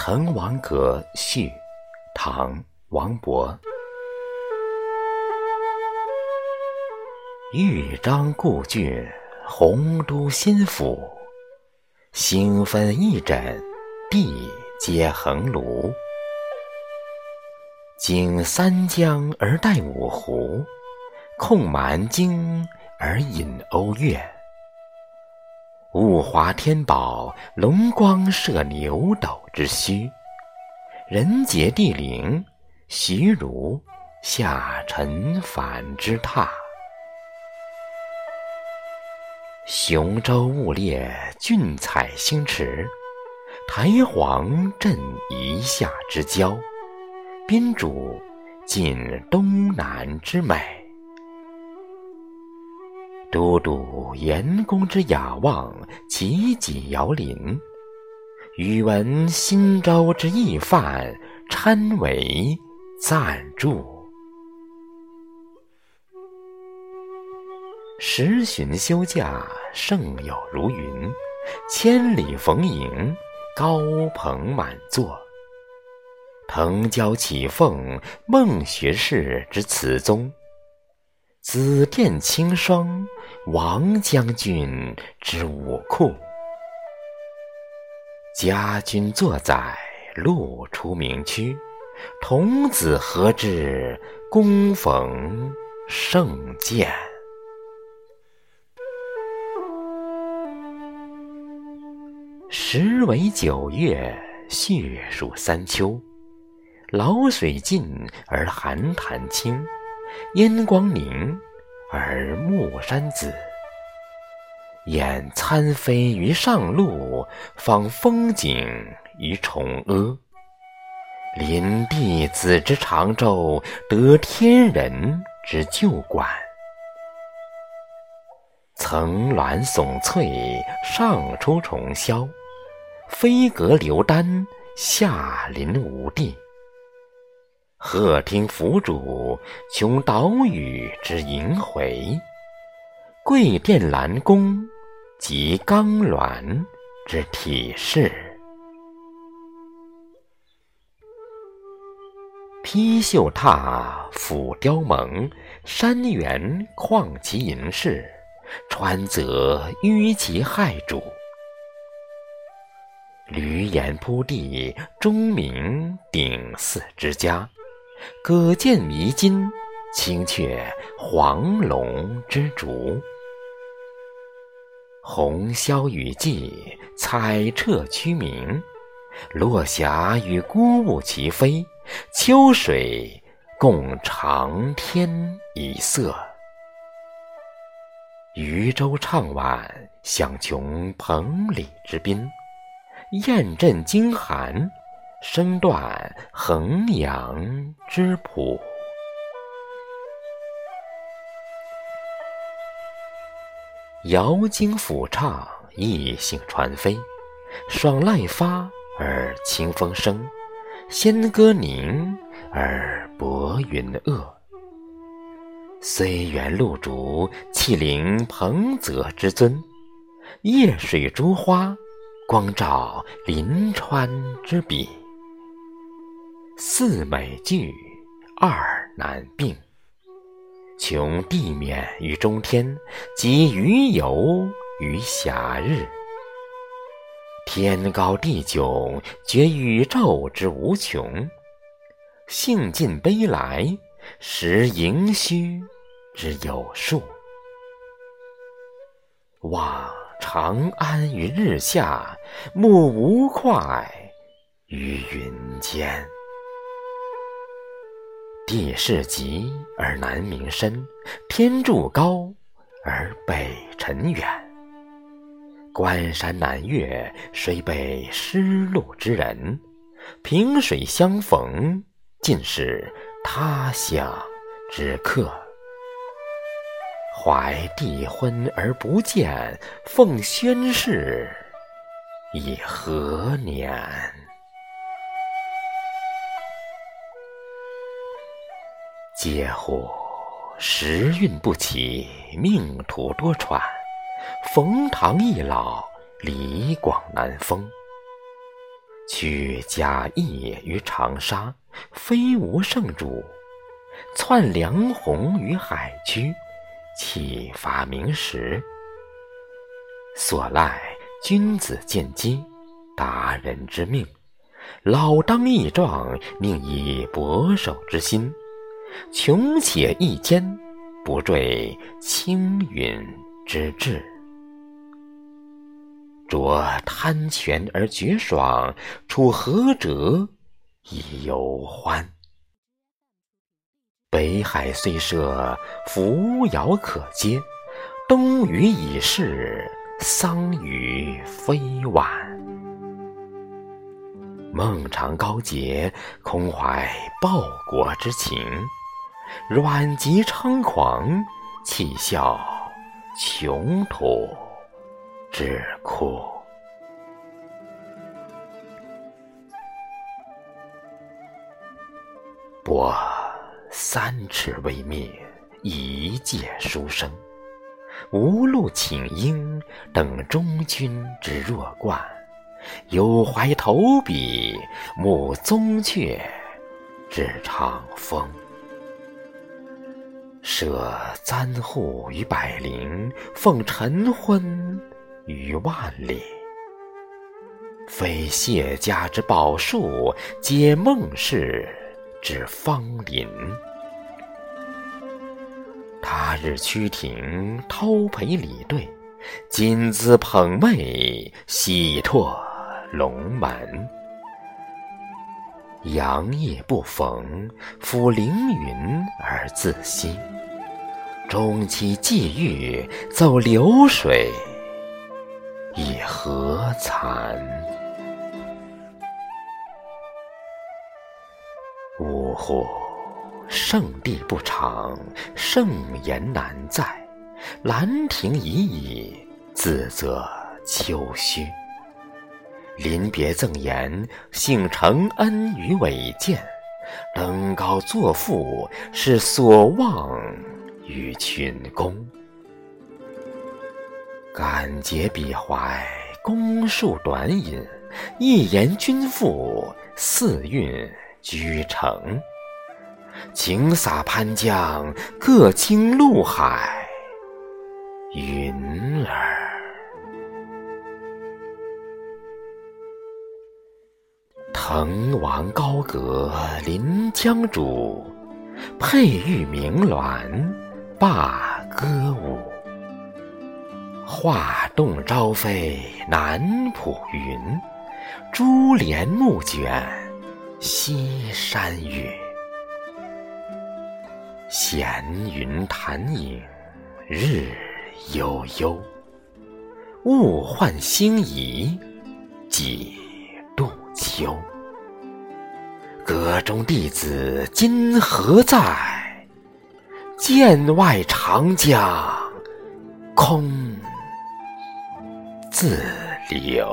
滕王阁序，唐·王勃。豫章故郡，洪都新府。星分翼轸，地接衡庐。经三江而带五湖，控蛮荆而引瓯越。物华天宝，龙光射牛斗之墟；人杰地灵，徐如下陈蕃之榻。雄州雾列，俊采星驰；台隍镇夷夏之交，宾主尽东南之美。都督阎公之雅望，齐己遥临；宇文新州之懿范，参为赞助。十旬休假，胜友如云；千里逢迎，高朋满座。腾蛟起凤，孟学士之词宗。紫殿青霜，王将军之武库。家君作宰，路出名区。童子何知，躬逢胜饯。时为九月，序属三秋。潦水尽而寒潭清。烟光凝而暮山紫，燕参飞于上路，访风景于崇阿。临帝子之长洲，得天人之旧馆。层峦耸翠，上出重霄；飞阁流丹，下临无地。鹤听凫渚，穷岛屿之萦回；桂殿兰宫，集冈峦之体势。披绣闼，俯雕甍，山原旷其盈视，川泽纡其骇瞩。闾阎扑地，钟鸣鼎祀之家。葛剑迷津，青雀黄龙之竹。红消雨霁，彩彻区明。落霞与孤鹜齐飞，秋水共长天一色。渔舟唱晚，响穷彭蠡之滨。雁阵惊寒。声断衡阳之浦，瑶京府唱，异兴传飞。爽籁发而清风生，仙歌凝而薄云遏。虽园露竹，气凌彭泽之尊；夜水珠花，光照临川之笔。四美具，二难并。穷地冕于中天，及鱼游于暇日。天高地迥，觉宇宙之无穷；兴尽悲来，识盈虚之有数。望长安于日下，目吴会于云间。地势极而南溟深，天柱高而北辰远。关山难越，虽被失路之人；萍水相逢，尽是他乡之客。怀帝昏而不见，奉宣室以何年？嗟乎！时运不齐，命途多舛。冯唐易老，李广难封。屈贾谊于长沙，非无圣主；窜梁鸿于海曲，启发明时。所赖君子见机，达人之命。老当益壮，宁以博守之心；穷且益坚，不坠青云之志。着贪泉而觉爽，处涸辙以犹欢。北海虽赊，扶摇可接；东隅已逝，桑榆非晚。孟尝高洁，空怀报国之情；阮籍猖狂，岂效穷途之哭。我三尺微灭，一介书生，无路请缨，等终君之弱冠。有怀投笔，慕宗悫之长风。舍簪笏于百龄，奉晨昏于万里。非谢家之宝树，皆孟氏之芳邻。他日趋庭，叨陪礼对，今兹捧袂，喜拓。龙门，阳夜不逢，抚凌云而自惜。终期际遇，奏流水，以何惭？呜呼！圣地不长，盛言难在。兰亭已矣，自责丘墟。临别赠言，幸承恩于伟饯；登高作赋，是所望于群公。感竭彼怀，公述短引；一言均赋，四韵居成。请洒潘江，各倾陆海，云儿。滕王高阁临江渚，佩玉鸣鸾罢歌舞。画栋朝飞南浦云，珠帘暮卷西山雨。闲云潭影日悠悠，物换星移几度秋。阁中弟子今何在？剑外长江空自流。